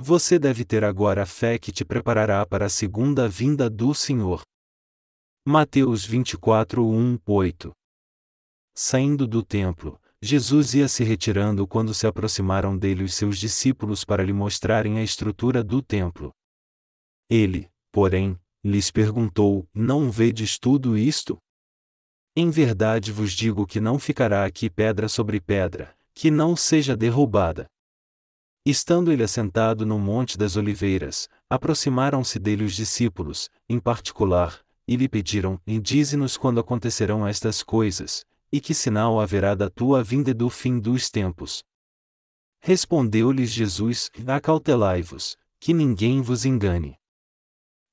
Você deve ter agora a fé que te preparará para a segunda vinda do Senhor. Mateus 24, 1, 8 Saindo do templo, Jesus ia se retirando quando se aproximaram dele os seus discípulos para lhe mostrarem a estrutura do templo. Ele, porém, lhes perguntou: Não vedes tudo isto? Em verdade vos digo que não ficará aqui pedra sobre pedra, que não seja derrubada. Estando ele assentado no Monte das Oliveiras, aproximaram-se dele os discípulos, em particular, e lhe pediram: Dize-nos quando acontecerão estas coisas, e que sinal haverá da tua vinda e do fim dos tempos. Respondeu-lhes Jesus: Acautelai-vos, que ninguém vos engane.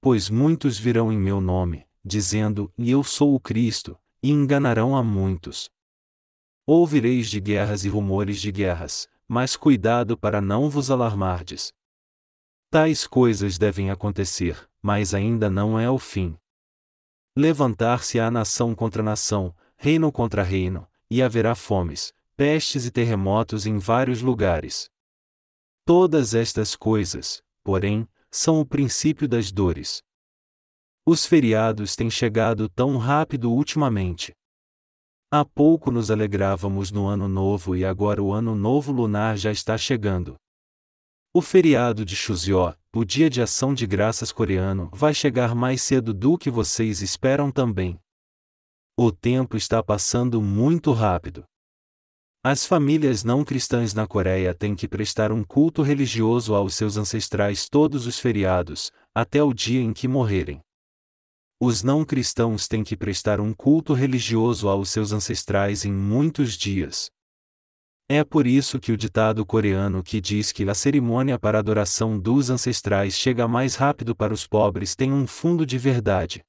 Pois muitos virão em meu nome, dizendo: Eu sou o Cristo, e enganarão a muitos. Ouvireis de guerras e rumores de guerras, mas cuidado para não vos alarmardes. Tais coisas devem acontecer, mas ainda não é o fim. Levantar-se-á nação contra nação, reino contra reino, e haverá fomes, pestes e terremotos em vários lugares. Todas estas coisas, porém, são o princípio das dores. Os feriados têm chegado tão rápido ultimamente. Há pouco nos alegrávamos no Ano Novo e agora o Ano Novo Lunar já está chegando. O feriado de Chuseok, o Dia de Ação de Graças coreano, vai chegar mais cedo do que vocês esperam também. O tempo está passando muito rápido. As famílias não cristãs na Coreia têm que prestar um culto religioso aos seus ancestrais todos os feriados, até o dia em que morrerem. Os não cristãos têm que prestar um culto religioso aos seus ancestrais em muitos dias. É por isso que o ditado coreano que diz que a cerimônia para adoração dos ancestrais chega mais rápido para os pobres tem um fundo de verdade.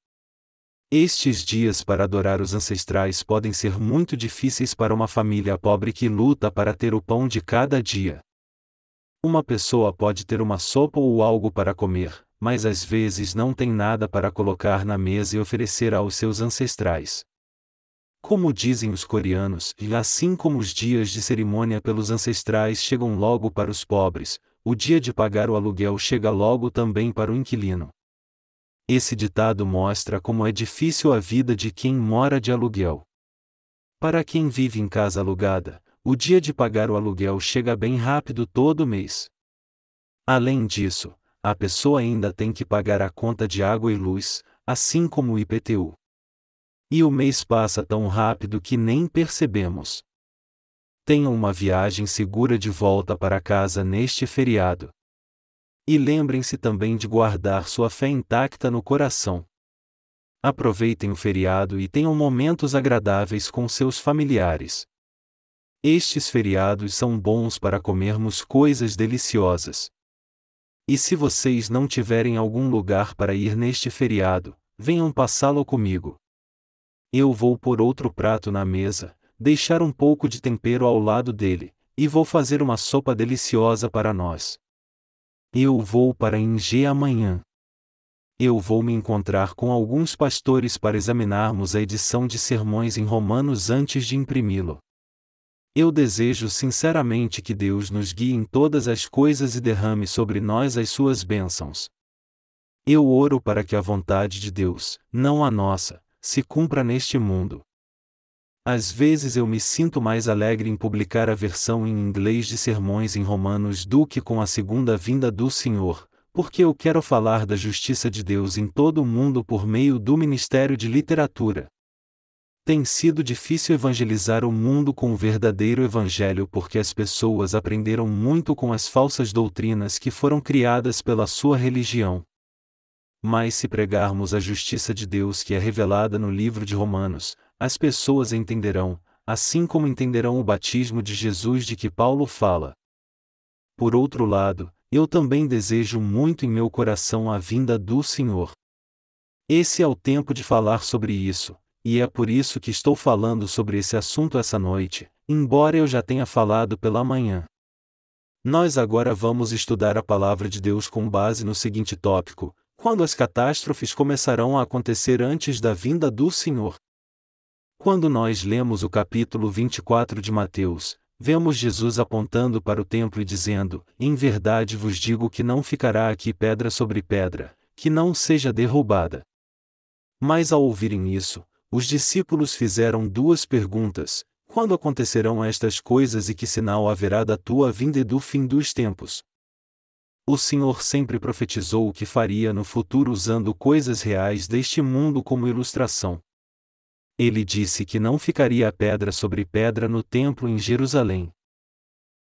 Estes dias para adorar os ancestrais podem ser muito difíceis para uma família pobre que luta para ter o pão de cada dia. Uma pessoa pode ter uma sopa ou algo para comer, mas às vezes não tem nada para colocar na mesa e oferecer aos seus ancestrais. Como dizem os coreanos, e assim como os dias de cerimônia pelos ancestrais chegam logo para os pobres, o dia de pagar o aluguel chega logo também para o inquilino. Esse ditado mostra como é difícil a vida de quem mora de aluguel. Para quem vive em casa alugada, o dia de pagar o aluguel chega bem rápido todo mês. Além disso, a pessoa ainda tem que pagar a conta de água e luz, assim como o IPTU. E o mês passa tão rápido que nem percebemos. Tenham uma viagem segura de volta para casa neste feriado. E lembrem-se também de guardar sua fé intacta no coração. Aproveitem o feriado e tenham momentos agradáveis com seus familiares. Estes feriados são bons para comermos coisas deliciosas. E se vocês não tiverem algum lugar para ir neste feriado, venham passá-lo comigo. Eu vou pôr outro prato na mesa, deixar um pouco de tempero ao lado dele, e vou fazer uma sopa deliciosa para nós. Eu vou para Ingê amanhã. Eu vou me encontrar com alguns pastores para examinarmos a edição de sermões em Romanos antes de imprimi-lo. Eu desejo sinceramente que Deus nos guie em todas as coisas e derrame sobre nós as suas bênçãos. Eu oro para que a vontade de Deus, não a nossa, se cumpra neste mundo. Às vezes eu me sinto mais alegre em publicar a versão em inglês de sermões em Romanos do que com a segunda vinda do Senhor, porque eu quero falar da justiça de Deus em todo o mundo por meio do Ministério de Literatura. Tem sido difícil evangelizar o mundo com o verdadeiro Evangelho porque as pessoas aprenderam muito com as falsas doutrinas que foram criadas pela sua religião. Mas se pregarmos a justiça de Deus que é revelada no livro de Romanos, as pessoas entenderão, assim como entenderão o batismo de Jesus de que Paulo fala. Por outro lado, eu também desejo muito em meu coração a vinda do Senhor. Esse é o tempo de falar sobre isso, e é por isso que estou falando sobre esse assunto essa noite, embora eu já tenha falado pela manhã. Nós agora vamos estudar a palavra de Deus com base no seguinte tópico: quando as catástrofes começarão a acontecer antes da vinda do Senhor. Quando nós lemos o capítulo 24 de Mateus, vemos Jesus apontando para o templo e dizendo: Em verdade vos digo que não ficará aqui pedra sobre pedra, que não seja derrubada. Mas ao ouvirem isso, os discípulos fizeram duas perguntas: Quando acontecerão estas coisas e que sinal haverá da tua vinda e do fim dos tempos? O Senhor sempre profetizou o que faria no futuro usando coisas reais deste mundo como ilustração. Ele disse que não ficaria pedra sobre pedra no templo em Jerusalém.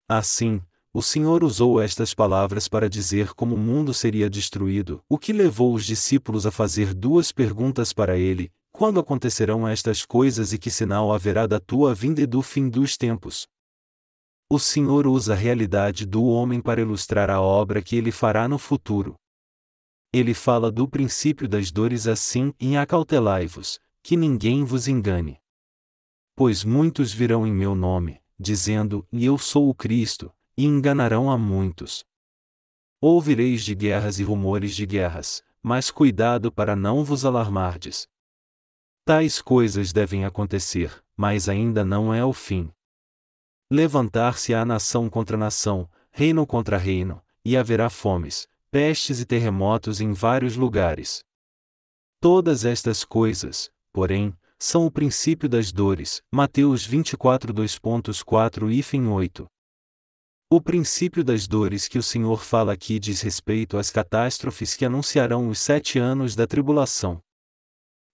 Assim, o Senhor usou estas palavras para dizer como o mundo seria destruído, o que levou os discípulos a fazer duas perguntas para ele: quando acontecerão estas coisas e que sinal haverá da tua vinda e do fim dos tempos? O Senhor usa a realidade do homem para ilustrar a obra que ele fará no futuro. Ele fala do princípio das dores assim: em acautelai-vos, que ninguém vos engane. Pois muitos virão em meu nome, dizendo: E eu sou o Cristo, e enganarão a muitos. Ouvireis de guerras e rumores de guerras, mas cuidado para não vos alarmardes. Tais coisas devem acontecer, mas ainda não é o fim. Levantar-se-á nação contra nação, reino contra reino, e haverá fomes, pestes e terremotos em vários lugares. Todas estas coisas, porém, são o princípio das dores. Mateus 24 2.4 e 8. O princípio das dores que o Senhor fala aqui diz respeito às catástrofes que anunciarão os sete anos da tribulação.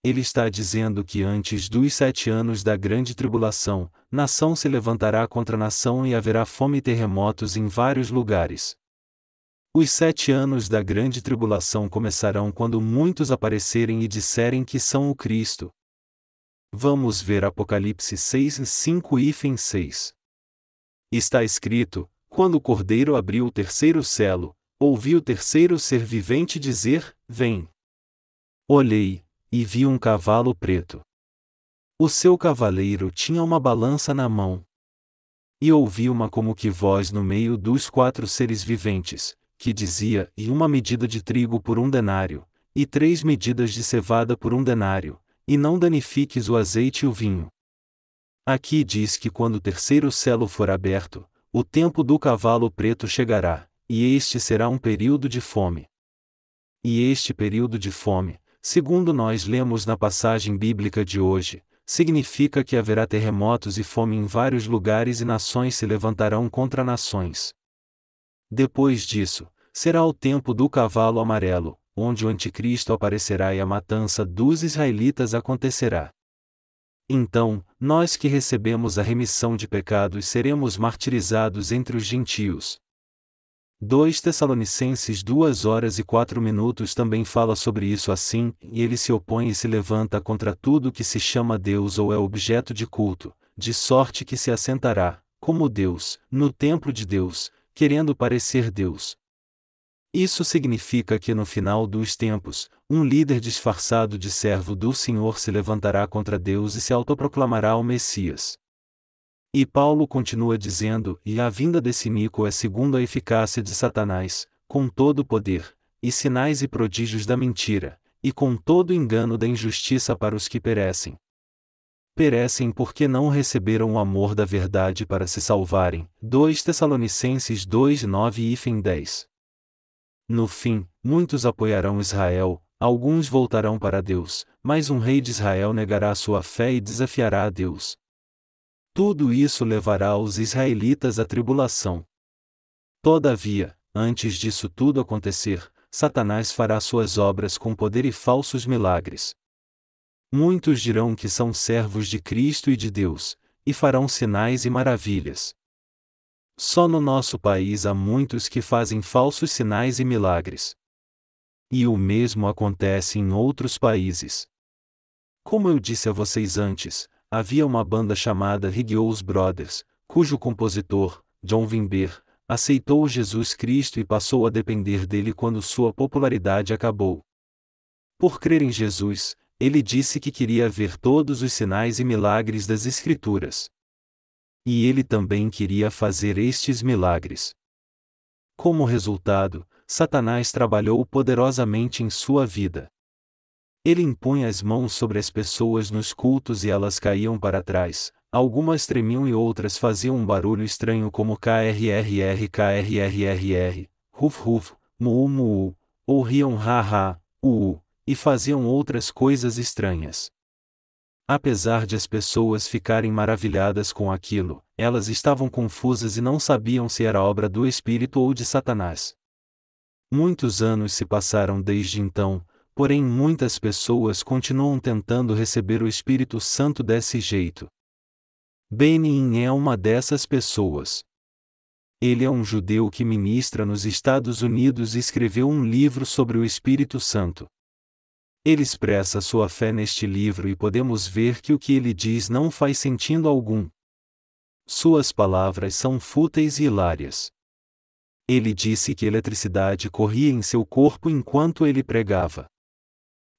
Ele está dizendo que antes dos sete anos da grande tribulação, nação se levantará contra nação e haverá fome e terremotos em vários lugares. Os sete anos da grande tribulação começarão quando muitos aparecerem e disserem que são o Cristo. Vamos ver Apocalipse 6, 5 e 6. Está escrito: Quando o cordeiro abriu o terceiro selo, ouvi o terceiro ser vivente dizer: Vem. Olhei, e vi um cavalo preto. O seu cavaleiro tinha uma balança na mão. E ouvi uma como que voz no meio dos quatro seres viventes, que dizia: E uma medida de trigo por um denário, e três medidas de cevada por um denário, e não danifiques o azeite e o vinho. Aqui diz que quando o terceiro selo for aberto, o tempo do cavalo preto chegará, e este será um período de fome. E este período de fome, segundo nós lemos na passagem bíblica de hoje, significa que haverá terremotos e fome em vários lugares e nações se levantarão contra nações. Depois disso, será o tempo do cavalo amarelo, onde o anticristo aparecerá e a matança dos israelitas acontecerá. Então, nós que recebemos a remissão de pecados seremos martirizados entre os gentios. 2 Tessalonicenses 2 horas e 4 minutos também fala sobre isso assim, e ele se opõe e se levanta contra tudo que se chama Deus ou é objeto de culto, de sorte que se assentará, como Deus, no templo de Deus, querendo parecer Deus. Isso significa que no final dos tempos, um líder disfarçado de servo do Senhor se levantará contra Deus e se autoproclamará o Messias. E Paulo continua dizendo: E a vinda desse Nico é segundo a eficácia de Satanás, com todo o poder, e sinais e prodígios da mentira, e com todo o engano da injustiça para os que perecem perecem porque não receberam o amor da verdade para se salvarem. 2 Tessalonicenses 2, 9 e 10. No fim, muitos apoiarão Israel, alguns voltarão para Deus, mas um rei de Israel negará sua fé e desafiará a Deus. Tudo isso levará os israelitas à tribulação. Todavia, antes disso tudo acontecer, Satanás fará suas obras com poder e falsos milagres. Muitos dirão que são servos de Cristo e de Deus, e farão sinais e maravilhas. Só no nosso país há muitos que fazem falsos sinais e milagres. E o mesmo acontece em outros países. Como eu disse a vocês antes, havia uma banda chamada Rigios Brothers, cujo compositor, John Wimber, aceitou Jesus Cristo e passou a depender dele quando sua popularidade acabou. Por crer em Jesus, ele disse que queria ver todos os sinais e milagres das Escrituras. E ele também queria fazer estes milagres. Como resultado, Satanás trabalhou poderosamente em sua vida. Ele impunha as mãos sobre as pessoas nos cultos e elas caíam para trás, algumas tremiam e outras faziam um barulho estranho como krrr krrrr, ruf ruf, mu mu, ou riam ha ha, u, e faziam outras coisas estranhas. Apesar de as pessoas ficarem maravilhadas com aquilo, elas estavam confusas e não sabiam se era obra do Espírito ou de Satanás. Muitos anos se passaram desde então, porém muitas pessoas continuam tentando receber o Espírito Santo desse jeito. Benin é uma dessas pessoas. Ele é um judeu que ministra nos Estados Unidos e escreveu um livro sobre o Espírito Santo. Ele expressa sua fé neste livro e podemos ver que o que ele diz não faz sentido algum. Suas palavras são fúteis e hilárias. Ele disse que eletricidade corria em seu corpo enquanto ele pregava.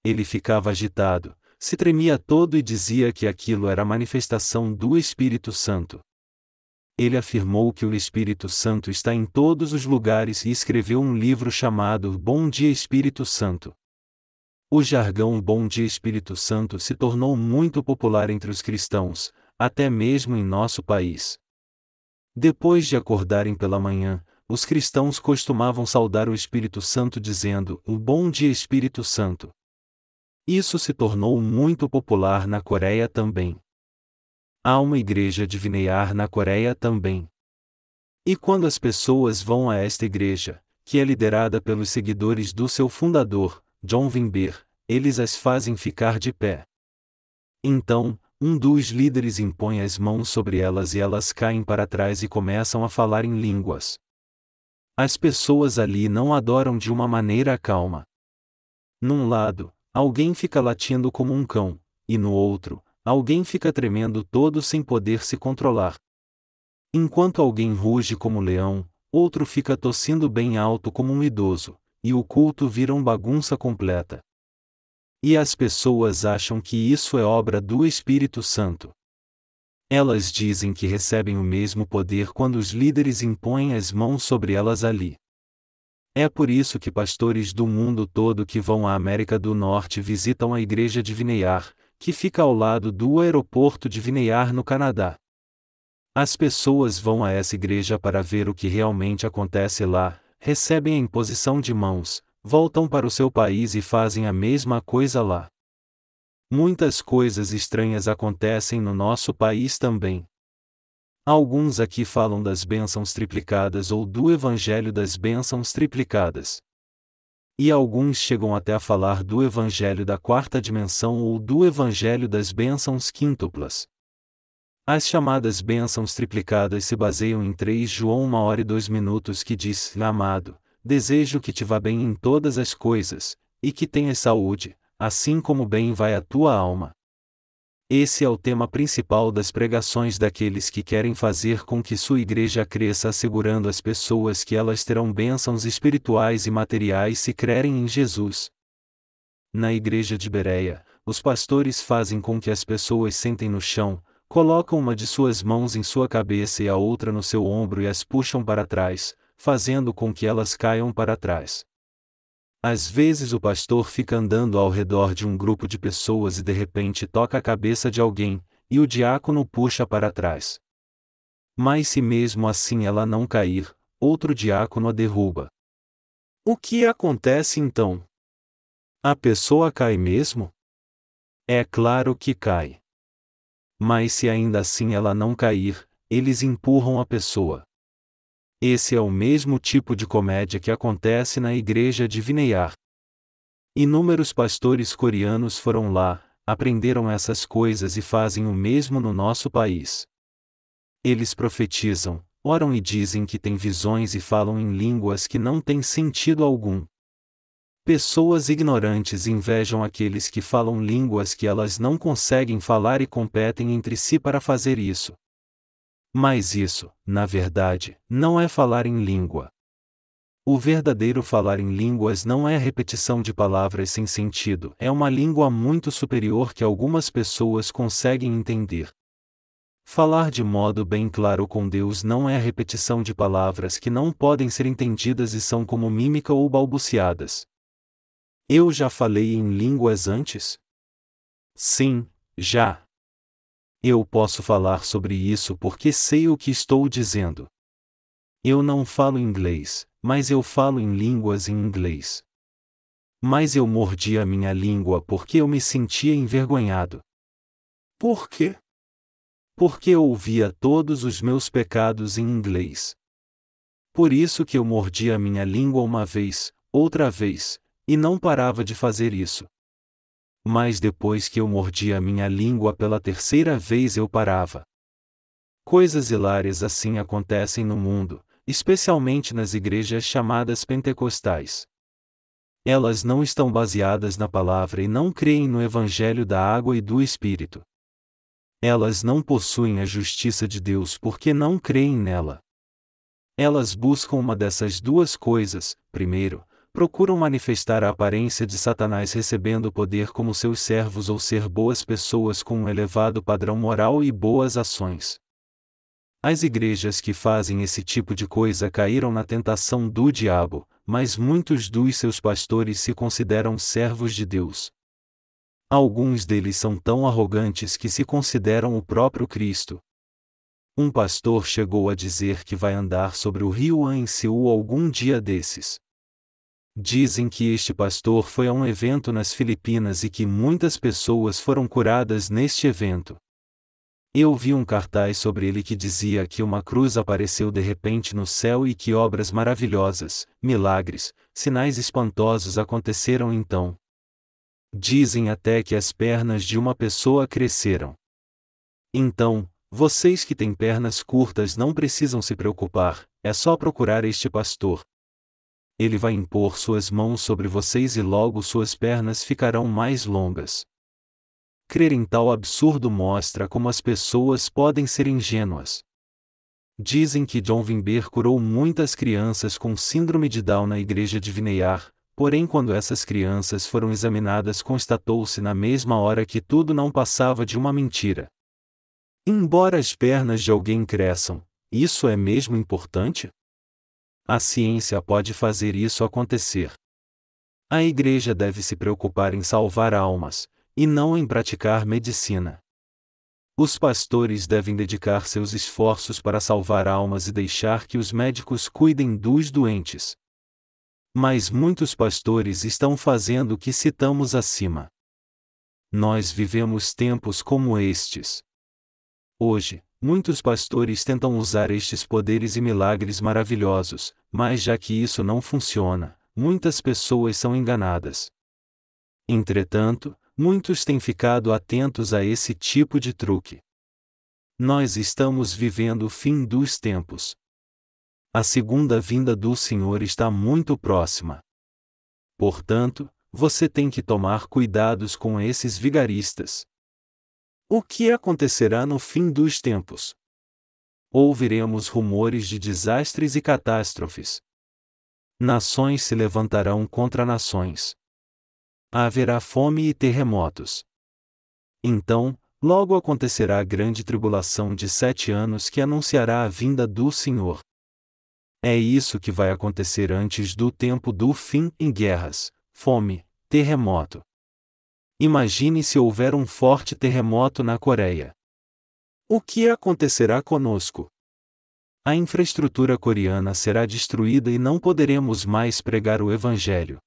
Ele ficava agitado, se tremia todo e dizia que aquilo era manifestação do Espírito Santo. Ele afirmou que o Espírito Santo está em todos os lugares e escreveu um livro chamado Bom Dia Espírito Santo. O jargão Bom Dia Espírito Santo se tornou muito popular entre os cristãos, até mesmo em nosso país. Depois de acordarem pela manhã, os cristãos costumavam saudar o Espírito Santo dizendo: Um bom dia, Espírito Santo. Isso se tornou muito popular na Coreia também. Há uma igreja de Vineyar na Coreia também. E quando as pessoas vão a esta igreja, que é liderada pelos seguidores do seu fundador, John Wimber, eles as fazem ficar de pé. Então, um dos líderes impõe as mãos sobre elas e elas caem para trás e começam a falar em línguas. As pessoas ali não adoram de uma maneira calma. Num lado, alguém fica latindo como um cão, e no outro, alguém fica tremendo todo sem poder se controlar. Enquanto alguém ruge como um leão, outro fica tossindo bem alto como um idoso e o culto vira uma bagunça completa. E as pessoas acham que isso é obra do Espírito Santo. Elas dizem que recebem o mesmo poder quando os líderes impõem as mãos sobre elas ali. É por isso que pastores do mundo todo que vão à América do Norte visitam a igreja de Vineyard, que fica ao lado do aeroporto de Vineyard no Canadá. As pessoas vão a essa igreja para ver o que realmente acontece lá, recebem a imposição de mãos, voltam para o seu país e fazem a mesma coisa lá. Muitas coisas estranhas acontecem no nosso país também. Alguns aqui falam das bênçãos triplicadas ou do Evangelho das bênçãos triplicadas. E alguns chegam até a falar do Evangelho da quarta dimensão ou do Evangelho das bênçãos quíntuplas. As chamadas bênçãos triplicadas se baseiam em 3 João 1 hora e 2 minutos que diz: Amado, desejo que te vá bem em todas as coisas, e que tenhas saúde, assim como bem vai a tua alma. Esse é o tema principal das pregações daqueles que querem fazer com que sua igreja cresça assegurando às pessoas que elas terão bênçãos espirituais e materiais se crerem em Jesus. Na igreja de Bereia, os pastores fazem com que as pessoas sentem no chão, colocam uma de suas mãos em sua cabeça e a outra no seu ombro e as puxam para trás, fazendo com que elas caiam para trás. Às vezes o pastor fica andando ao redor de um grupo de pessoas e de repente toca a cabeça de alguém, e o diácono puxa para trás. Mas se mesmo assim ela não cair, outro diácono a derruba. O que acontece então? A pessoa cai mesmo? É claro que cai. Mas se ainda assim ela não cair, eles empurram a pessoa. Esse é o mesmo tipo de comédia que acontece na igreja de Vineyar. Inúmeros pastores coreanos foram lá, aprenderam essas coisas e fazem o mesmo no nosso país. Eles profetizam, oram e dizem que têm visões e falam em línguas que não têm sentido algum. Pessoas ignorantes invejam aqueles que falam línguas que elas não conseguem falar e competem entre si para fazer isso. Mas isso, na verdade, não é falar em língua. O verdadeiro falar em línguas não é repetição de palavras sem sentido, é uma língua muito superior que algumas pessoas conseguem entender. Falar de modo bem claro com Deus não é repetição de palavras que não podem ser entendidas e são como mímica ou balbuciadas. Eu já falei em línguas antes? Sim, já. Eu posso falar sobre isso porque sei o que estou dizendo. Eu não falo inglês, mas eu falo em línguas em inglês. Mas eu mordi a minha língua porque eu me sentia envergonhado. Por quê? Porque eu ouvia todos os meus pecados em inglês. Por isso que eu mordi a minha língua uma vez, outra vez, e não parava de fazer isso. Mas depois que eu mordi a minha língua pela terceira vez eu parava. Coisas hilárias assim acontecem no mundo, especialmente nas igrejas chamadas pentecostais. Elas não estão baseadas na palavra e não creem no evangelho da água e do Espírito. Elas não possuem a justiça de Deus porque não creem nela. Elas buscam uma dessas duas coisas, primeiro, procuram manifestar a aparência de Satanás recebendo poder como seus servos ou ser boas pessoas com um elevado padrão moral e boas ações. As igrejas que fazem esse tipo de coisa caíram na tentação do diabo, mas muitos dos seus pastores se consideram servos de Deus. Alguns deles são tão arrogantes que se consideram o próprio Cristo. Um pastor chegou a dizer que vai andar sobre o rio Anseul algum dia desses. Dizem que este pastor foi a um evento nas Filipinas e que muitas pessoas foram curadas neste evento. Eu vi um cartaz sobre ele que dizia que uma cruz apareceu de repente no céu e que obras maravilhosas, milagres, sinais espantosos aconteceram então. Dizem até que as pernas de uma pessoa cresceram. Então, vocês que têm pernas curtas não precisam se preocupar, é só procurar este pastor, ele vai impor suas mãos sobre vocês e logo suas pernas ficarão mais longas. Crer em tal absurdo mostra como as pessoas podem ser ingênuas. Dizem que John Wimber curou muitas crianças com síndrome de Down na igreja de Vineyard, porém quando essas crianças foram examinadas constatou-se na mesma hora que tudo não passava de uma mentira. Embora as pernas de alguém cresçam, isso é mesmo importante? A ciência pode fazer isso acontecer. A igreja deve se preocupar em salvar almas, e não em praticar medicina. Os pastores devem dedicar seus esforços para salvar almas e deixar que os médicos cuidem dos doentes. Mas muitos pastores estão fazendo o que citamos acima. Nós vivemos tempos como estes. Hoje, Muitos pastores tentam usar estes poderes e milagres maravilhosos, mas já que isso não funciona, muitas pessoas são enganadas. Entretanto, muitos têm ficado atentos a esse tipo de truque. Nós estamos vivendo o fim dos tempos. A segunda vinda do Senhor está muito próxima. Portanto, você tem que tomar cuidados com esses vigaristas. O que acontecerá no fim dos tempos? Ouviremos rumores de desastres e catástrofes. Nações se levantarão contra nações. Haverá fome e terremotos. Então, logo acontecerá a grande tribulação de sete anos que anunciará a vinda do Senhor. É isso que vai acontecer antes do tempo do fim em guerras, fome, terremoto. Imagine se houver um forte terremoto na Coreia. O que acontecerá conosco? A infraestrutura coreana será destruída e não poderemos mais pregar o Evangelho.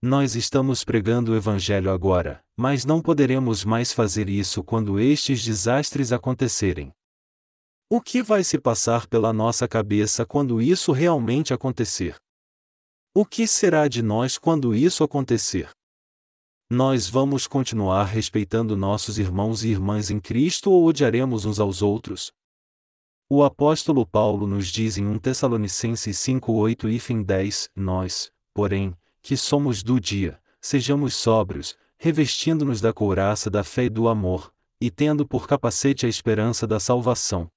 Nós estamos pregando o Evangelho agora, mas não poderemos mais fazer isso quando estes desastres acontecerem. O que vai se passar pela nossa cabeça quando isso realmente acontecer? O que será de nós quando isso acontecer? Nós vamos continuar respeitando nossos irmãos e irmãs em Cristo ou odiaremos uns aos outros? O apóstolo Paulo nos diz em 1 Tessalonicenses 5:8 e fim 10, nós, porém, que somos do dia, sejamos sóbrios, revestindo-nos da couraça da fé e do amor, e tendo por capacete a esperança da salvação.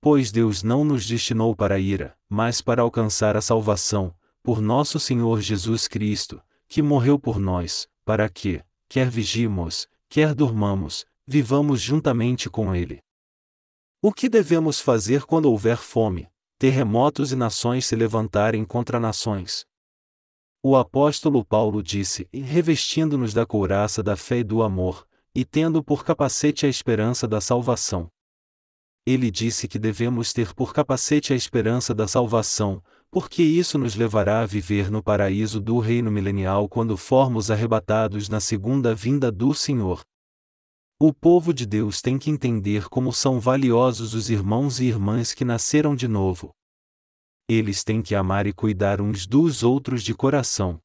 Pois Deus não nos destinou para a ira, mas para alcançar a salvação, por nosso Senhor Jesus Cristo, que morreu por nós, para que, quer vigimos, quer dormamos, vivamos juntamente com Ele. O que devemos fazer quando houver fome, terremotos e nações se levantarem contra nações? O apóstolo Paulo disse: revestindo-nos da couraça da fé e do amor, e tendo por capacete a esperança da salvação. Ele disse que devemos ter por capacete a esperança da salvação, porque isso nos levará a viver no paraíso do reino milenial quando formos arrebatados na segunda vinda do Senhor. O povo de Deus tem que entender como são valiosos os irmãos e irmãs que nasceram de novo. Eles têm que amar e cuidar uns dos outros de coração.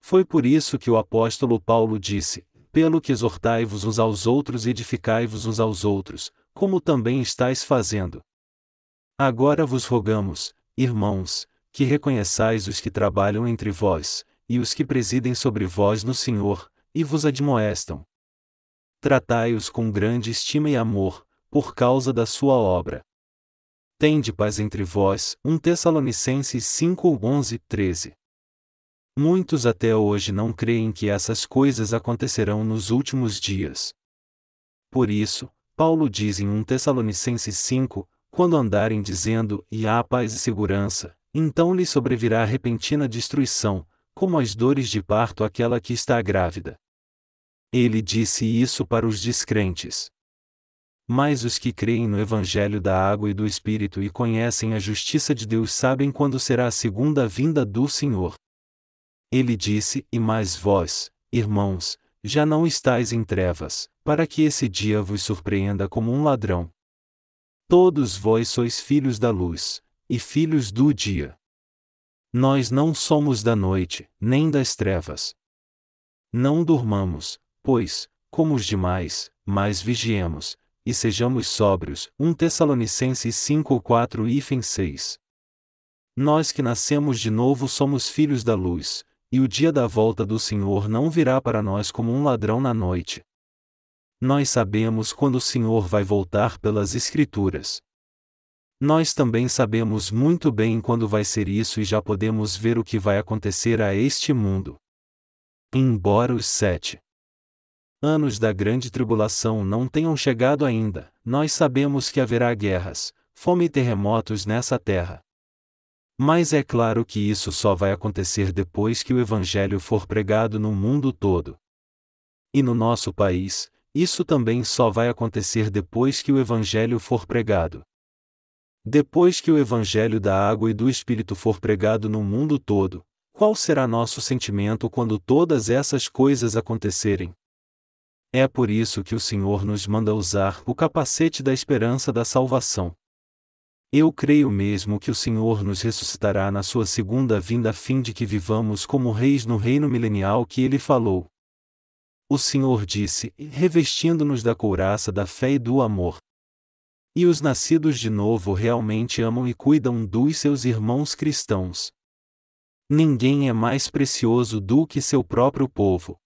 Foi por isso que o apóstolo Paulo disse: Pelo que exortai-vos uns aos outros e edificai-vos uns aos outros, como também estáis fazendo. Agora vos rogamos, irmãos, que reconheçais os que trabalham entre vós, e os que presidem sobre vós no Senhor, e vos admoestam. Tratai-os com grande estima e amor, por causa da sua obra. Tende paz entre vós. 1 Tessalonicenses 5, 11, 13. Muitos até hoje não creem que essas coisas acontecerão nos últimos dias. Por isso, Paulo diz em 1 Tessalonicenses 5, quando andarem dizendo, e há paz e segurança, então lhe sobrevirá repentina destruição, como as dores de parto àquela que está grávida. Ele disse isso para os descrentes. Mas os que creem no Evangelho da água e do Espírito e conhecem a justiça de Deus sabem quando será a segunda vinda do Senhor. Ele disse: E mais vós, irmãos, já não estáis em trevas, para que esse dia vos surpreenda como um ladrão. Todos vós sois filhos da luz, e filhos do dia. Nós não somos da noite, nem das trevas. Não durmamos, pois, como os demais, mas vigiemos, e sejamos sóbrios. 1 Tessalonicenses 5 4 e 6. Nós que nascemos de novo somos filhos da luz, e o dia da volta do Senhor não virá para nós como um ladrão na noite. Nós sabemos quando o Senhor vai voltar pelas Escrituras. Nós também sabemos muito bem quando vai ser isso e já podemos ver o que vai acontecer a este mundo. Embora os sete anos da grande tribulação não tenham chegado ainda, nós sabemos que haverá guerras, fome e terremotos nessa terra. Mas é claro que isso só vai acontecer depois que o Evangelho for pregado no mundo todo. E no nosso país, isso também só vai acontecer depois que o Evangelho for pregado. Depois que o Evangelho da água e do Espírito for pregado no mundo todo, qual será nosso sentimento quando todas essas coisas acontecerem? É por isso que o Senhor nos manda usar o capacete da esperança da salvação. Eu creio mesmo que o Senhor nos ressuscitará na sua segunda vinda a fim de que vivamos como reis no reino milenial que ele falou. O Senhor disse, revestindo-nos da couraça da fé e do amor. E os nascidos de novo realmente amam e cuidam dos seus irmãos cristãos. Ninguém é mais precioso do que seu próprio povo.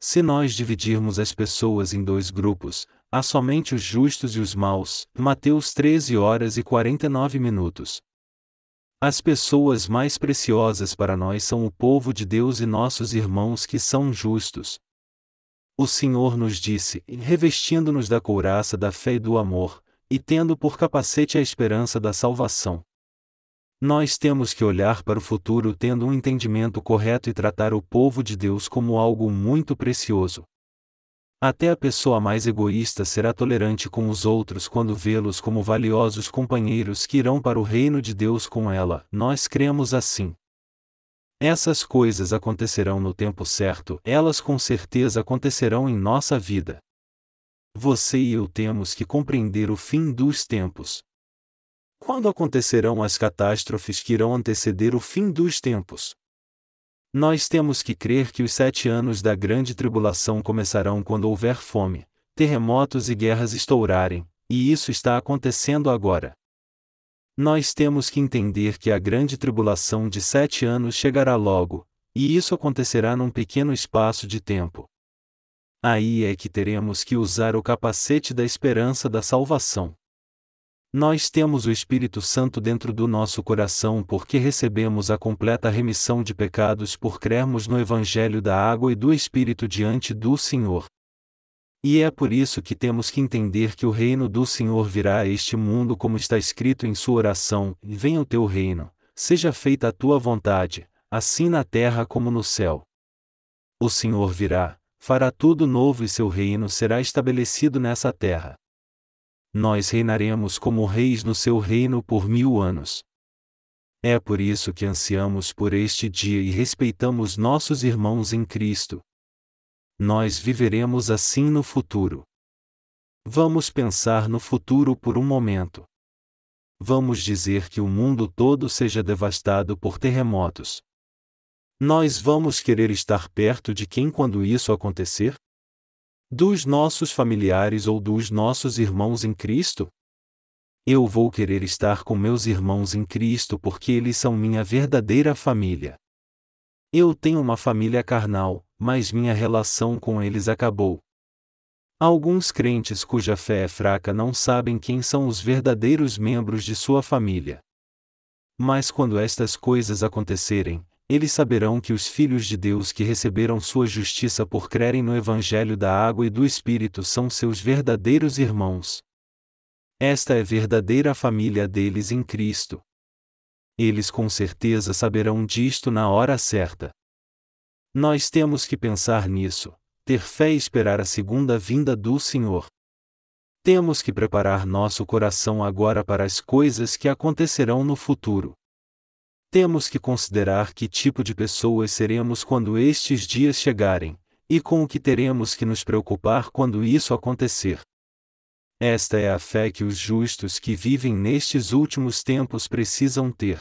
Se nós dividirmos as pessoas em dois grupos, há somente os justos e os maus. Mateus 13 horas e 49 minutos. As pessoas mais preciosas para nós são o povo de Deus e nossos irmãos que são justos. O Senhor nos disse, revestindo-nos da couraça da fé e do amor, e tendo por capacete a esperança da salvação. Nós temos que olhar para o futuro tendo um entendimento correto e tratar o povo de Deus como algo muito precioso. Até a pessoa mais egoísta será tolerante com os outros quando vê-los como valiosos companheiros que irão para o reino de Deus com ela. Nós cremos assim. Essas coisas acontecerão no tempo certo, elas com certeza acontecerão em nossa vida. Você e eu temos que compreender o fim dos tempos. Quando acontecerão as catástrofes que irão anteceder o fim dos tempos? Nós temos que crer que os sete anos da grande tribulação começarão quando houver fome, terremotos e guerras estourarem, e isso está acontecendo agora. Nós temos que entender que a grande tribulação de sete anos chegará logo, e isso acontecerá num pequeno espaço de tempo. Aí é que teremos que usar o capacete da esperança da salvação. Nós temos o Espírito Santo dentro do nosso coração porque recebemos a completa remissão de pecados por crermos no Evangelho da água e do Espírito diante do Senhor. E é por isso que temos que entender que o reino do Senhor virá a este mundo como está escrito em sua oração: Venha o teu reino, seja feita a tua vontade, assim na terra como no céu. O Senhor virá, fará tudo novo e seu reino será estabelecido nessa terra. Nós reinaremos como reis no seu reino por mil anos. É por isso que ansiamos por este dia e respeitamos nossos irmãos em Cristo. Nós viveremos assim no futuro. Vamos pensar no futuro por um momento. Vamos dizer que o mundo todo seja devastado por terremotos. Nós vamos querer estar perto de quem quando isso acontecer? Dos nossos familiares ou dos nossos irmãos em Cristo? Eu vou querer estar com meus irmãos em Cristo porque eles são minha verdadeira família. Eu tenho uma família carnal, mas minha relação com eles acabou. Alguns crentes cuja fé é fraca não sabem quem são os verdadeiros membros de sua família. Mas quando estas coisas acontecerem, eles saberão que os filhos de Deus que receberam sua justiça por crerem no Evangelho da água e do Espírito são seus verdadeiros irmãos. Esta é verdadeira família deles em Cristo. Eles com certeza saberão disto na hora certa. Nós temos que pensar nisso, ter fé e esperar a segunda vinda do Senhor. Temos que preparar nosso coração agora para as coisas que acontecerão no futuro. Temos que considerar que tipo de pessoas seremos quando estes dias chegarem, e com o que teremos que nos preocupar quando isso acontecer. Esta é a fé que os justos que vivem nestes últimos tempos precisam ter.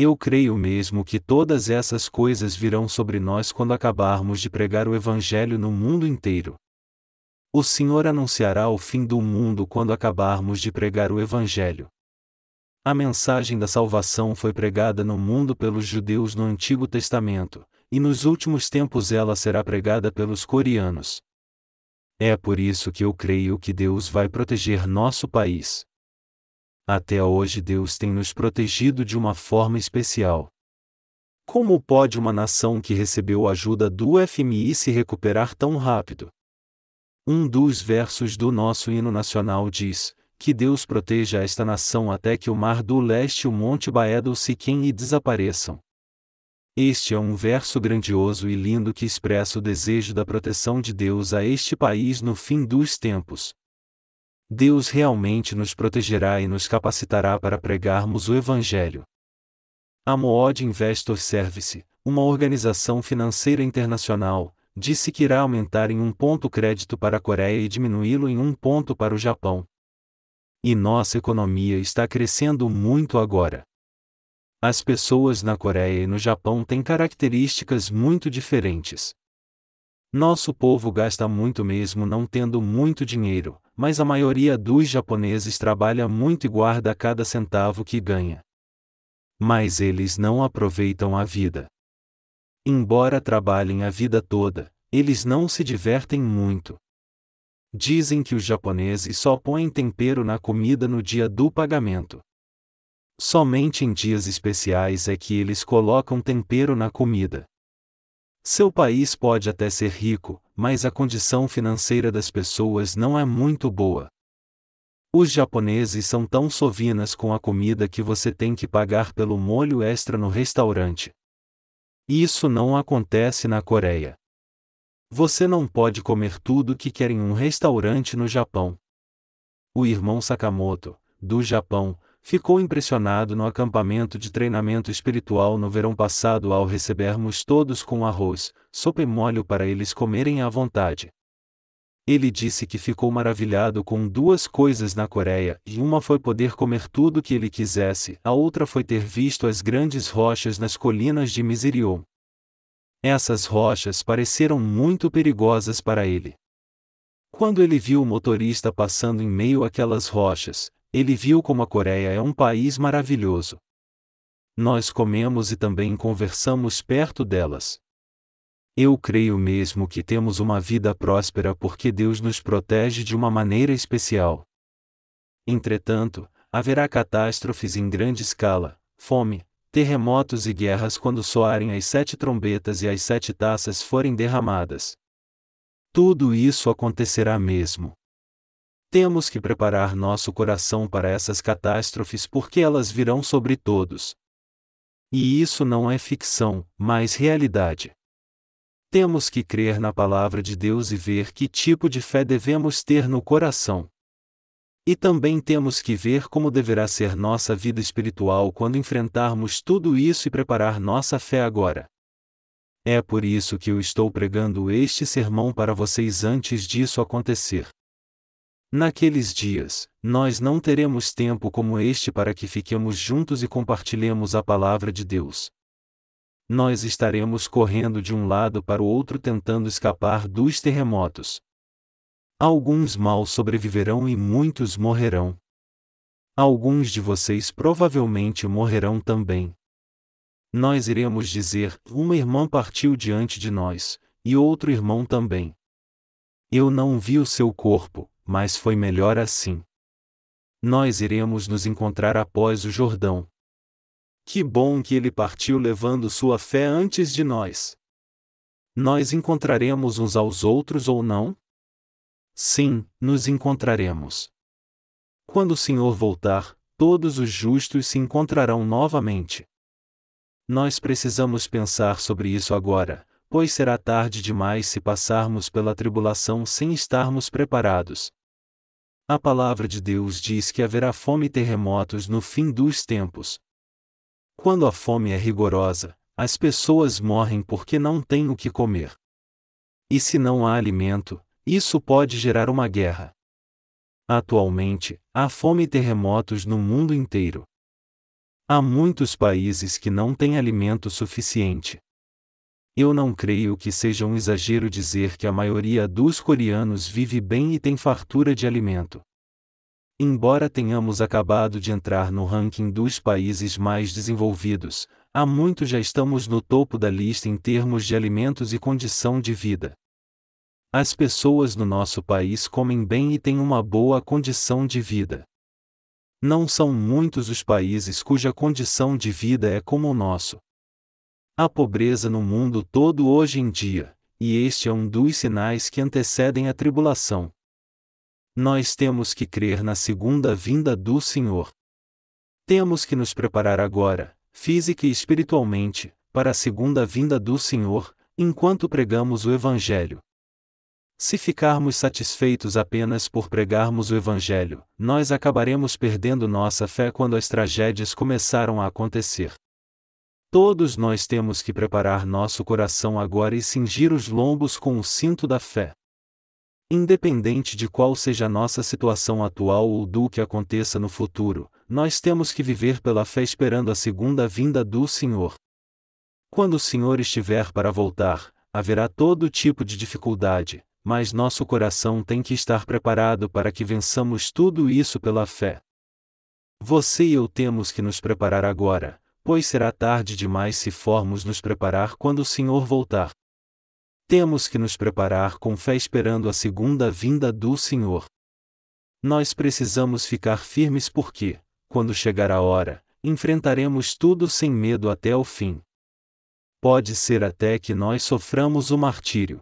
Eu creio mesmo que todas essas coisas virão sobre nós quando acabarmos de pregar o Evangelho no mundo inteiro. O Senhor anunciará o fim do mundo quando acabarmos de pregar o Evangelho. A mensagem da salvação foi pregada no mundo pelos judeus no Antigo Testamento, e nos últimos tempos ela será pregada pelos coreanos. É por isso que eu creio que Deus vai proteger nosso país. Até hoje Deus tem nos protegido de uma forma especial. Como pode uma nação que recebeu ajuda do FMI se recuperar tão rápido? Um dos versos do nosso hino nacional diz: Que Deus proteja esta nação até que o mar do leste e o monte Baedo sequem e desapareçam. Este é um verso grandioso e lindo que expressa o desejo da proteção de Deus a este país no fim dos tempos. Deus realmente nos protegerá e nos capacitará para pregarmos o Evangelho. A Mood Investor Service, uma organização financeira internacional, disse que irá aumentar em um ponto o crédito para a Coreia e diminuí-lo em um ponto para o Japão. E nossa economia está crescendo muito agora. As pessoas na Coreia e no Japão têm características muito diferentes. Nosso povo gasta muito mesmo não tendo muito dinheiro, mas a maioria dos japoneses trabalha muito e guarda cada centavo que ganha. Mas eles não aproveitam a vida. Embora trabalhem a vida toda, eles não se divertem muito. Dizem que os japoneses só põem tempero na comida no dia do pagamento. Somente em dias especiais é que eles colocam tempero na comida. Seu país pode até ser rico, mas a condição financeira das pessoas não é muito boa. Os japoneses são tão sovinas com a comida que você tem que pagar pelo molho extra no restaurante. Isso não acontece na Coreia. Você não pode comer tudo que quer em um restaurante no Japão. O irmão Sakamoto, do Japão, ficou impressionado no acampamento de treinamento espiritual no verão passado ao recebermos todos com arroz, sopa e molho para eles comerem à vontade. Ele disse que ficou maravilhado com duas coisas na Coreia, e uma foi poder comer tudo que ele quisesse, a outra foi ter visto as grandes rochas nas colinas de Miserion. Essas rochas pareceram muito perigosas para ele. Quando ele viu o motorista passando em meio àquelas rochas, ele viu como a Coreia é um país maravilhoso. Nós comemos e também conversamos perto delas. Eu creio mesmo que temos uma vida próspera porque Deus nos protege de uma maneira especial. Entretanto, haverá catástrofes em grande escala, fome, terremotos e guerras quando soarem as sete trombetas e as sete taças forem derramadas. Tudo isso acontecerá mesmo. Temos que preparar nosso coração para essas catástrofes porque elas virão sobre todos. E isso não é ficção, mas realidade. Temos que crer na palavra de Deus e ver que tipo de fé devemos ter no coração. E também temos que ver como deverá ser nossa vida espiritual quando enfrentarmos tudo isso e preparar nossa fé agora. É por isso que eu estou pregando este sermão para vocês antes disso acontecer. Naqueles dias, nós não teremos tempo como este para que fiquemos juntos e compartilhemos a palavra de Deus. Nós estaremos correndo de um lado para o outro tentando escapar dos terremotos. Alguns mal sobreviverão e muitos morrerão. Alguns de vocês provavelmente morrerão também. Nós iremos dizer: uma irmã partiu diante de nós, e outro irmão também. Eu não vi o seu corpo, mas foi melhor assim. Nós iremos nos encontrar após o Jordão. Que bom que ele partiu levando sua fé antes de nós. Nós encontraremos uns aos outros ou não? Sim, nos encontraremos. Quando o Senhor voltar, todos os justos se encontrarão novamente. Nós precisamos pensar sobre isso agora, pois será tarde demais se passarmos pela tribulação sem estarmos preparados. A palavra de Deus diz que haverá fome e terremotos no fim dos tempos. Quando a fome é rigorosa, as pessoas morrem porque não têm o que comer. E se não há alimento, isso pode gerar uma guerra. Atualmente, há fome e terremotos no mundo inteiro. Há muitos países que não têm alimento suficiente. Eu não creio que seja um exagero dizer que a maioria dos coreanos vive bem e tem fartura de alimento. Embora tenhamos acabado de entrar no ranking dos países mais desenvolvidos, há muito já estamos no topo da lista em termos de alimentos e condição de vida. As pessoas no nosso país comem bem e têm uma boa condição de vida. Não são muitos os países cuja condição de vida é como o nosso. Há pobreza no mundo todo hoje em dia, e este é um dos sinais que antecedem a tribulação. Nós temos que crer na segunda vinda do Senhor. Temos que nos preparar agora, física e espiritualmente, para a segunda vinda do Senhor, enquanto pregamos o Evangelho. Se ficarmos satisfeitos apenas por pregarmos o Evangelho, nós acabaremos perdendo nossa fé quando as tragédias começaram a acontecer. Todos nós temos que preparar nosso coração agora e cingir os lombos com o cinto da fé. Independente de qual seja a nossa situação atual ou do que aconteça no futuro, nós temos que viver pela fé esperando a segunda vinda do Senhor. Quando o Senhor estiver para voltar, haverá todo tipo de dificuldade, mas nosso coração tem que estar preparado para que vençamos tudo isso pela fé. Você e eu temos que nos preparar agora, pois será tarde demais se formos nos preparar quando o Senhor voltar. Temos que nos preparar com fé esperando a segunda vinda do Senhor. Nós precisamos ficar firmes porque, quando chegar a hora, enfrentaremos tudo sem medo até o fim. Pode ser até que nós soframos o martírio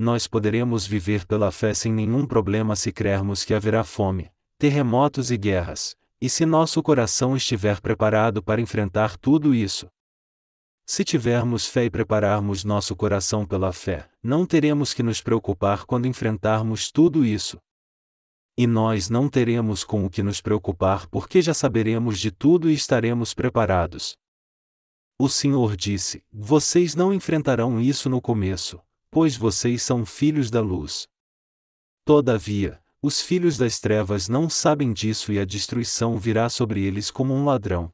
nós poderemos viver pela fé sem nenhum problema se crermos que haverá fome, terremotos e guerras, e se nosso coração estiver preparado para enfrentar tudo isso. Se tivermos fé e prepararmos nosso coração pela fé, não teremos que nos preocupar quando enfrentarmos tudo isso. E nós não teremos com o que nos preocupar porque já saberemos de tudo e estaremos preparados. O Senhor disse: Vocês não enfrentarão isso no começo, pois vocês são filhos da luz. Todavia, os filhos das trevas não sabem disso e a destruição virá sobre eles como um ladrão.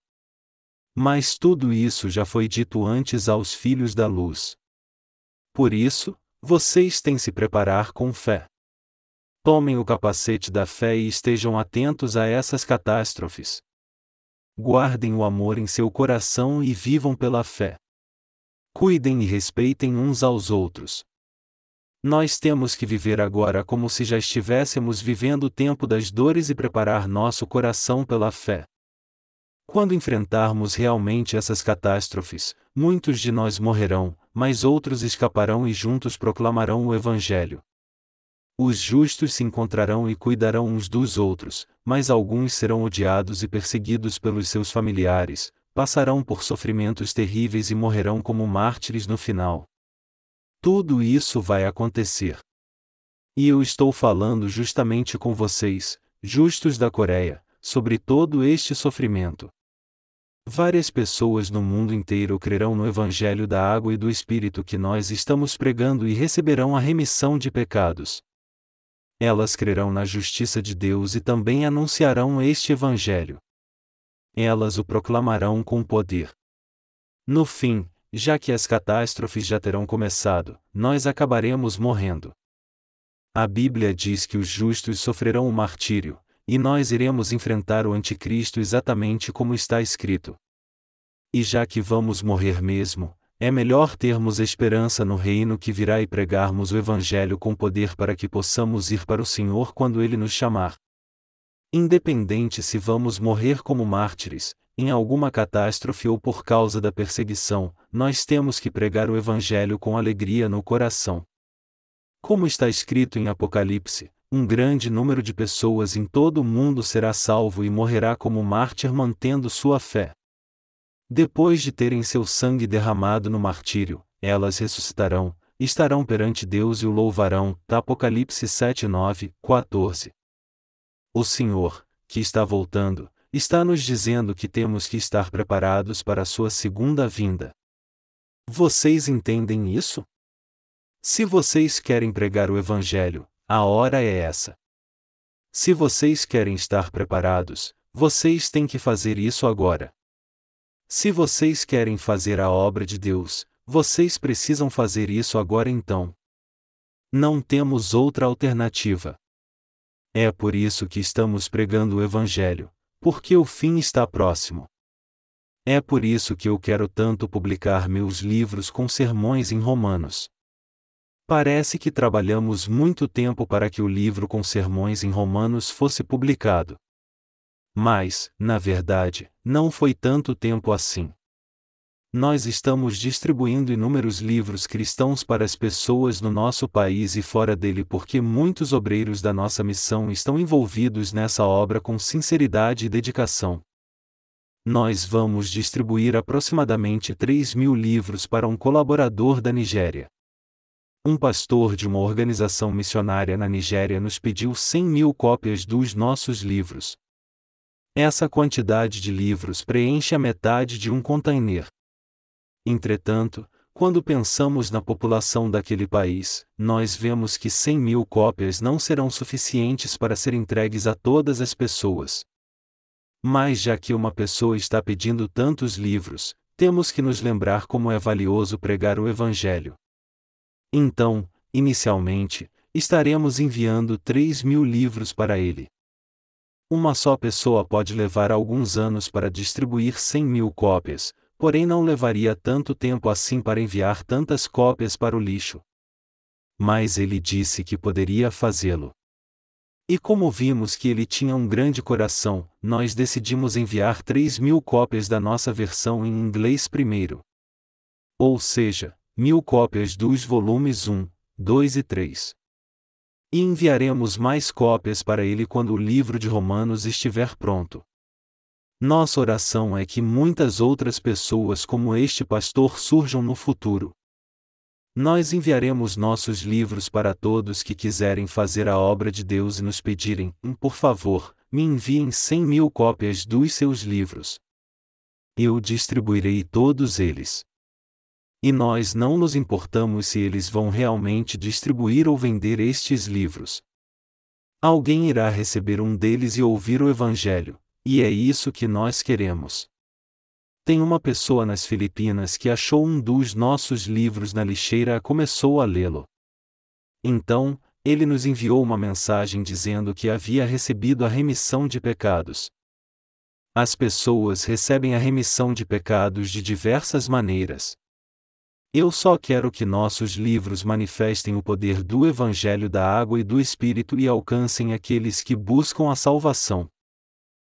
Mas tudo isso já foi dito antes aos filhos da luz. Por isso, vocês têm se preparar com fé. Tomem o capacete da fé e estejam atentos a essas catástrofes. Guardem o amor em seu coração e vivam pela fé. Cuidem e respeitem uns aos outros. Nós temos que viver agora como se já estivéssemos vivendo o tempo das dores e preparar nosso coração pela fé. Quando enfrentarmos realmente essas catástrofes, muitos de nós morrerão, mas outros escaparão e juntos proclamarão o Evangelho. Os justos se encontrarão e cuidarão uns dos outros, mas alguns serão odiados e perseguidos pelos seus familiares, passarão por sofrimentos terríveis e morrerão como mártires no final. Tudo isso vai acontecer. E eu estou falando justamente com vocês, justos da Coreia, sobre todo este sofrimento. Várias pessoas no mundo inteiro crerão no Evangelho da água e do Espírito que nós estamos pregando e receberão a remissão de pecados. Elas crerão na justiça de Deus e também anunciarão este Evangelho. Elas o proclamarão com poder. No fim, já que as catástrofes já terão começado, nós acabaremos morrendo. A Bíblia diz que os justos sofrerão o martírio, e nós iremos enfrentar o Anticristo exatamente como está escrito. E já que vamos morrer mesmo, é melhor termos esperança no reino que virá e pregarmos o Evangelho com poder para que possamos ir para o Senhor quando Ele nos chamar. Independente se vamos morrer como mártires, em alguma catástrofe ou por causa da perseguição, nós temos que pregar o Evangelho com alegria no coração. Como está escrito em Apocalipse, um grande número de pessoas em todo o mundo será salvo e morrerá como mártir mantendo sua fé. Depois de terem seu sangue derramado no martírio, elas ressuscitarão, estarão perante Deus e o louvarão. Apocalipse 7, 9, 14. O Senhor, que está voltando, está nos dizendo que temos que estar preparados para a sua segunda vinda. Vocês entendem isso? Se vocês querem pregar o Evangelho, a hora é essa. Se vocês querem estar preparados, vocês têm que fazer isso agora. Se vocês querem fazer a obra de Deus, vocês precisam fazer isso agora então. Não temos outra alternativa. É por isso que estamos pregando o Evangelho, porque o fim está próximo. É por isso que eu quero tanto publicar meus livros com sermões em Romanos. Parece que trabalhamos muito tempo para que o livro com sermões em Romanos fosse publicado. Mas, na verdade, não foi tanto tempo assim. Nós estamos distribuindo inúmeros livros cristãos para as pessoas no nosso país e fora dele porque muitos obreiros da nossa missão estão envolvidos nessa obra com sinceridade e dedicação. Nós vamos distribuir aproximadamente 3 mil livros para um colaborador da Nigéria. Um pastor de uma organização missionária na Nigéria nos pediu 100 mil cópias dos nossos livros. Essa quantidade de livros preenche a metade de um container. Entretanto, quando pensamos na população daquele país, nós vemos que 100 mil cópias não serão suficientes para ser entregues a todas as pessoas. Mas já que uma pessoa está pedindo tantos livros, temos que nos lembrar como é valioso pregar o Evangelho. Então, inicialmente, estaremos enviando 3 mil livros para ele. Uma só pessoa pode levar alguns anos para distribuir 100 mil cópias, porém não levaria tanto tempo assim para enviar tantas cópias para o lixo. Mas ele disse que poderia fazê-lo. E como vimos que ele tinha um grande coração, nós decidimos enviar 3 mil cópias da nossa versão em inglês primeiro. Ou seja, mil cópias dos volumes 1, 2 e 3. E enviaremos mais cópias para ele quando o livro de Romanos estiver pronto. Nossa oração é que muitas outras pessoas como este pastor surjam no futuro. Nós enviaremos nossos livros para todos que quiserem fazer a obra de Deus e nos pedirem, por favor, me enviem 100 mil cópias dos seus livros. Eu distribuirei todos eles. E nós não nos importamos se eles vão realmente distribuir ou vender estes livros. Alguém irá receber um deles e ouvir o Evangelho, e é isso que nós queremos. Tem uma pessoa nas Filipinas que achou um dos nossos livros na lixeira e começou a lê-lo. Então, ele nos enviou uma mensagem dizendo que havia recebido a remissão de pecados. As pessoas recebem a remissão de pecados de diversas maneiras. Eu só quero que nossos livros manifestem o poder do Evangelho da Água e do Espírito e alcancem aqueles que buscam a salvação.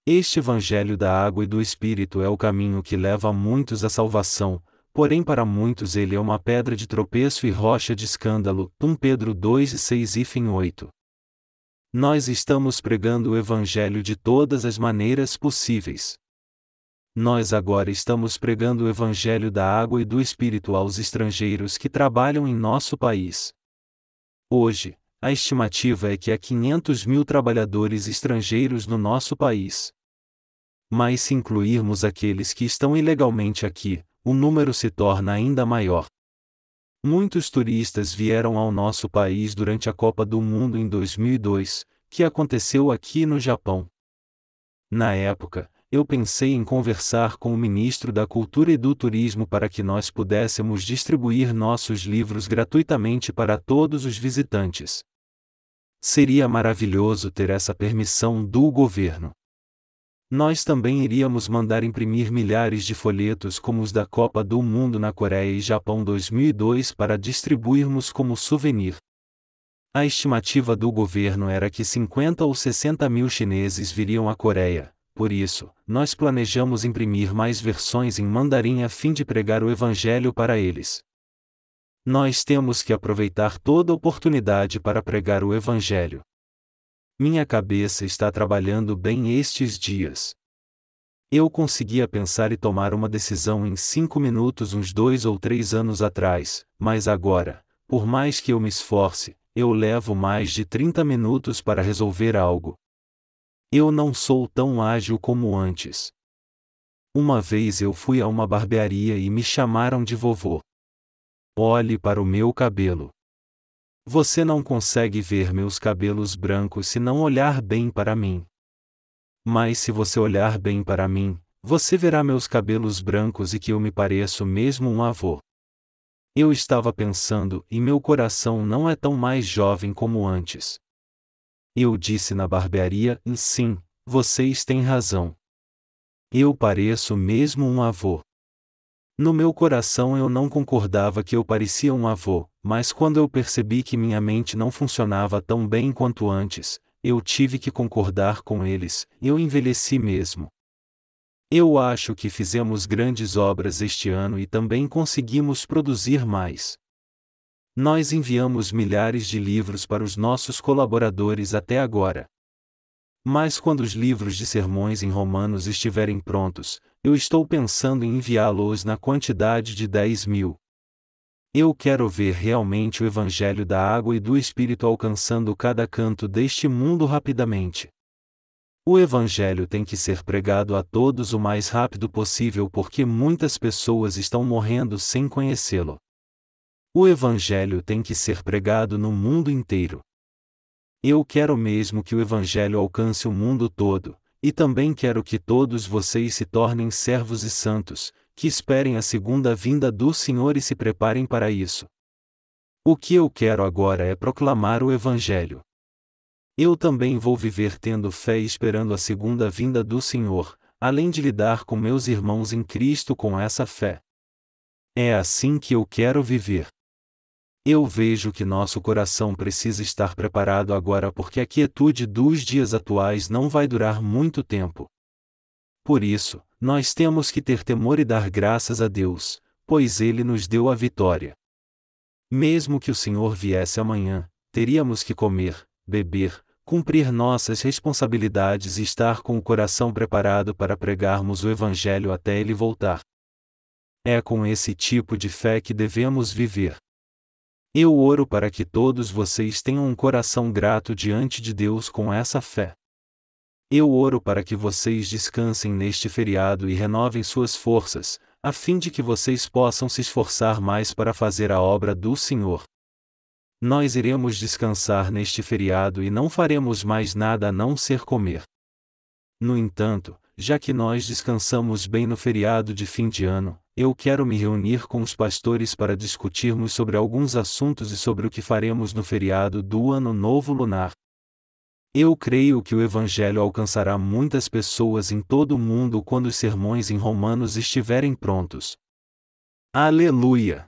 Este Evangelho da Água e do Espírito é o caminho que leva muitos à salvação, porém para muitos ele é uma pedra de tropeço e rocha de escândalo. 1 Pedro 2, 6 e 8. Nós estamos pregando o Evangelho de todas as maneiras possíveis. Nós agora estamos pregando o Evangelho da água e do Espírito aos estrangeiros que trabalham em nosso país. Hoje, a estimativa é que há 500 mil trabalhadores estrangeiros no nosso país. Mas se incluirmos aqueles que estão ilegalmente aqui, o número se torna ainda maior. Muitos turistas vieram ao nosso país durante a Copa do Mundo em 2002, que aconteceu aqui no Japão. Na época, eu pensei em conversar com o ministro da Cultura e do Turismo para que nós pudéssemos distribuir nossos livros gratuitamente para todos os visitantes. Seria maravilhoso ter essa permissão do governo. Nós também iríamos mandar imprimir milhares de folhetos como os da Copa do Mundo na Coreia e Japão 2002 para distribuirmos como souvenir. A estimativa do governo era que 50 ou 60 mil chineses viriam à Coreia, por isso, nós planejamos imprimir mais versões em mandarim a fim de pregar o Evangelho para eles. Nós temos que aproveitar toda oportunidade para pregar o Evangelho. Minha cabeça está trabalhando bem estes dias. Eu conseguia pensar e tomar uma decisão em cinco minutos uns dois ou três anos atrás, mas agora, por mais que eu me esforce, eu levo mais de 30 minutos para resolver algo, eu não sou tão ágil como antes. Uma vez eu fui a uma barbearia e me chamaram de vovô. Olhe para o meu cabelo. Você não consegue ver meus cabelos brancos se não olhar bem para mim. Mas se você olhar bem para mim, você verá meus cabelos brancos e que eu me pareço mesmo um avô. Eu estava pensando, e meu coração não é tão mais jovem como antes. Eu disse na barbearia: sim, vocês têm razão. Eu pareço mesmo um avô. No meu coração eu não concordava que eu parecia um avô, mas quando eu percebi que minha mente não funcionava tão bem quanto antes, eu tive que concordar com eles, eu envelheci mesmo. Eu acho que fizemos grandes obras este ano e também conseguimos produzir mais. Nós enviamos milhares de livros para os nossos colaboradores até agora. Mas quando os livros de sermões em Romanos estiverem prontos, eu estou pensando em enviá-los na quantidade de 10 mil. Eu quero ver realmente o Evangelho da água e do Espírito alcançando cada canto deste mundo rapidamente. O Evangelho tem que ser pregado a todos o mais rápido possível porque muitas pessoas estão morrendo sem conhecê-lo. O Evangelho tem que ser pregado no mundo inteiro. Eu quero mesmo que o Evangelho alcance o mundo todo, e também quero que todos vocês se tornem servos e santos, que esperem a segunda vinda do Senhor e se preparem para isso. O que eu quero agora é proclamar o Evangelho. Eu também vou viver tendo fé e esperando a segunda vinda do Senhor, além de lidar com meus irmãos em Cristo com essa fé. É assim que eu quero viver. Eu vejo que nosso coração precisa estar preparado agora porque a quietude dos dias atuais não vai durar muito tempo. Por isso, nós temos que ter temor e dar graças a Deus, pois Ele nos deu a vitória. Mesmo que o Senhor viesse amanhã, teríamos que comer, beber, cumprir nossas responsabilidades e estar com o coração preparado para pregarmos o Evangelho até ele voltar. É com esse tipo de fé que devemos viver. Eu oro para que todos vocês tenham um coração grato diante de Deus com essa fé. Eu oro para que vocês descansem neste feriado e renovem suas forças, a fim de que vocês possam se esforçar mais para fazer a obra do Senhor. Nós iremos descansar neste feriado e não faremos mais nada a não ser comer. No entanto, já que nós descansamos bem no feriado de fim de ano, eu quero me reunir com os pastores para discutirmos sobre alguns assuntos e sobre o que faremos no feriado do Ano Novo Lunar. Eu creio que o Evangelho alcançará muitas pessoas em todo o mundo quando os sermões em Romanos estiverem prontos. Aleluia!